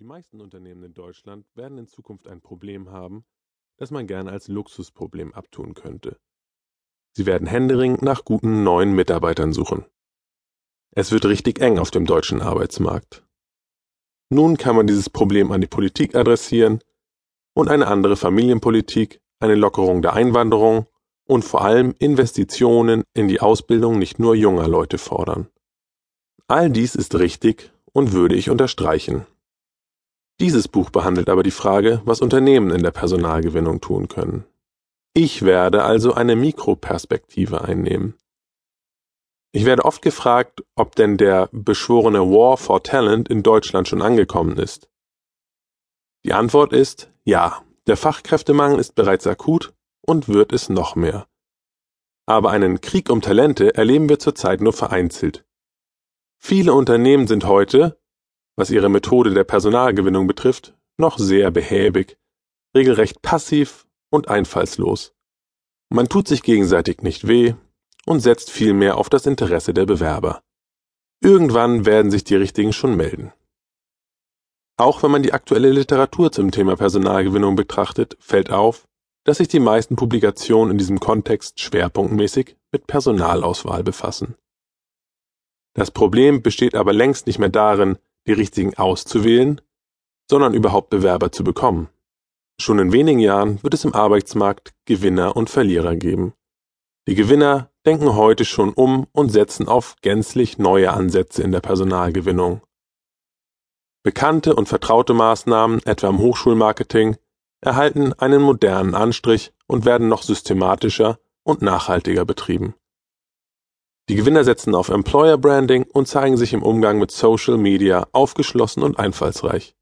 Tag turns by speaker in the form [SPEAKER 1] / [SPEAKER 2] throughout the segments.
[SPEAKER 1] Die meisten Unternehmen in Deutschland werden in Zukunft ein Problem haben, das man gerne als Luxusproblem abtun könnte. Sie werden händeringend nach guten neuen Mitarbeitern suchen. Es wird richtig eng auf dem deutschen Arbeitsmarkt. Nun kann man dieses Problem an die Politik adressieren und eine andere Familienpolitik, eine Lockerung der Einwanderung und vor allem Investitionen in die Ausbildung nicht nur junger Leute fordern. All dies ist richtig und würde ich unterstreichen. Dieses Buch behandelt aber die Frage, was Unternehmen in der Personalgewinnung tun können. Ich werde also eine Mikroperspektive einnehmen. Ich werde oft gefragt, ob denn der beschworene War for Talent in Deutschland schon angekommen ist. Die Antwort ist ja, der Fachkräftemangel ist bereits akut und wird es noch mehr. Aber einen Krieg um Talente erleben wir zurzeit nur vereinzelt. Viele Unternehmen sind heute, was ihre Methode der Personalgewinnung betrifft, noch sehr behäbig, regelrecht passiv und einfallslos. Man tut sich gegenseitig nicht weh und setzt vielmehr auf das Interesse der Bewerber. Irgendwann werden sich die Richtigen schon melden. Auch wenn man die aktuelle Literatur zum Thema Personalgewinnung betrachtet, fällt auf, dass sich die meisten Publikationen in diesem Kontext schwerpunktmäßig mit Personalauswahl befassen. Das Problem besteht aber längst nicht mehr darin, die richtigen auszuwählen, sondern überhaupt Bewerber zu bekommen. Schon in wenigen Jahren wird es im Arbeitsmarkt Gewinner und Verlierer geben. Die Gewinner denken heute schon um und setzen auf gänzlich neue Ansätze in der Personalgewinnung. Bekannte und vertraute Maßnahmen, etwa im Hochschulmarketing, erhalten einen modernen Anstrich und werden noch systematischer und nachhaltiger betrieben. Die Gewinner setzen auf Employer Branding und zeigen sich im Umgang mit Social Media aufgeschlossen und einfallsreich.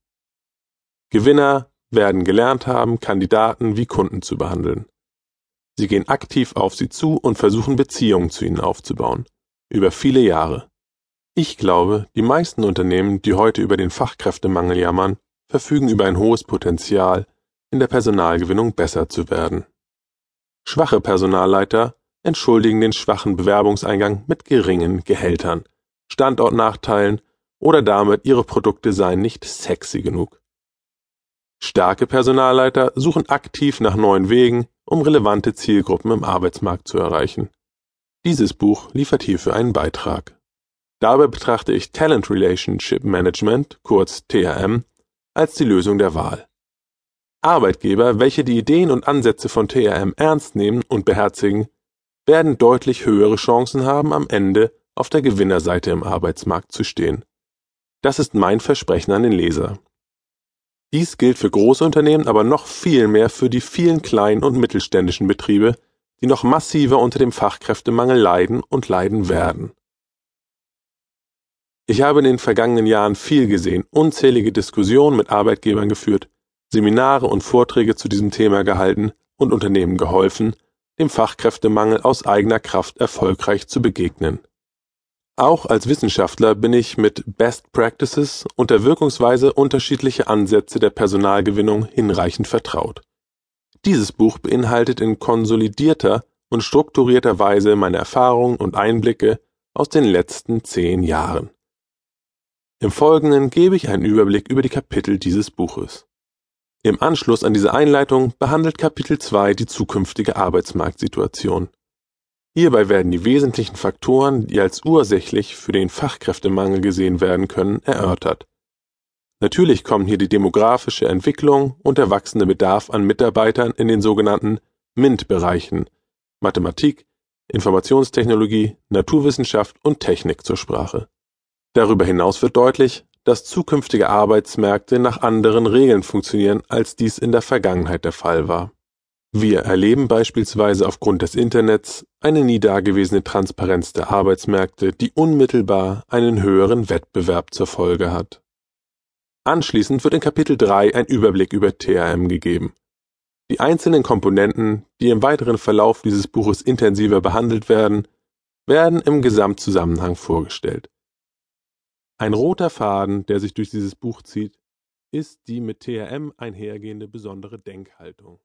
[SPEAKER 1] Gewinner werden gelernt haben, Kandidaten wie Kunden zu behandeln. Sie gehen aktiv auf sie zu und versuchen Beziehungen zu ihnen aufzubauen. Über viele Jahre. Ich glaube, die meisten Unternehmen, die heute über den Fachkräftemangel jammern, verfügen über ein hohes Potenzial, in der Personalgewinnung besser zu werden. Schwache Personalleiter entschuldigen den schwachen Bewerbungseingang mit geringen Gehältern, Standortnachteilen oder damit, ihre Produkte seien nicht sexy genug. Starke Personalleiter suchen aktiv nach neuen Wegen, um relevante Zielgruppen im Arbeitsmarkt zu erreichen. Dieses Buch liefert hierfür einen Beitrag. Dabei betrachte ich Talent Relationship Management, kurz TRM, als die Lösung der Wahl. Arbeitgeber, welche die Ideen und Ansätze von TRM ernst nehmen und beherzigen, werden deutlich höhere Chancen haben, am Ende auf der Gewinnerseite im Arbeitsmarkt zu stehen. Das ist mein Versprechen an den Leser. Dies gilt für Großunternehmen, aber noch viel mehr für die vielen kleinen und mittelständischen Betriebe, die noch massiver unter dem Fachkräftemangel leiden und leiden werden. Ich habe in den vergangenen Jahren viel gesehen, unzählige Diskussionen mit Arbeitgebern geführt, Seminare und Vorträge zu diesem Thema gehalten und Unternehmen geholfen, dem Fachkräftemangel aus eigener Kraft erfolgreich zu begegnen. Auch als Wissenschaftler bin ich mit Best Practices und der Wirkungsweise unterschiedlicher Ansätze der Personalgewinnung hinreichend vertraut. Dieses Buch beinhaltet in konsolidierter und strukturierter Weise meine Erfahrungen und Einblicke aus den letzten zehn Jahren. Im Folgenden gebe ich einen Überblick über die Kapitel dieses Buches. Im Anschluss an diese Einleitung behandelt Kapitel 2 die zukünftige Arbeitsmarktsituation. Hierbei werden die wesentlichen Faktoren, die als ursächlich für den Fachkräftemangel gesehen werden können, erörtert. Natürlich kommen hier die demografische Entwicklung und der wachsende Bedarf an Mitarbeitern in den sogenannten MINT-Bereichen Mathematik, Informationstechnologie, Naturwissenschaft und Technik zur Sprache. Darüber hinaus wird deutlich, dass zukünftige Arbeitsmärkte nach anderen Regeln funktionieren, als dies in der Vergangenheit der Fall war. Wir erleben beispielsweise aufgrund des Internets eine nie dagewesene Transparenz der Arbeitsmärkte, die unmittelbar einen höheren Wettbewerb zur Folge hat. Anschließend wird in Kapitel 3 ein Überblick über TRM gegeben. Die einzelnen Komponenten, die im weiteren Verlauf dieses Buches intensiver behandelt werden, werden im Gesamtzusammenhang vorgestellt. Ein roter Faden, der sich durch dieses Buch zieht, ist die mit TRM einhergehende besondere Denkhaltung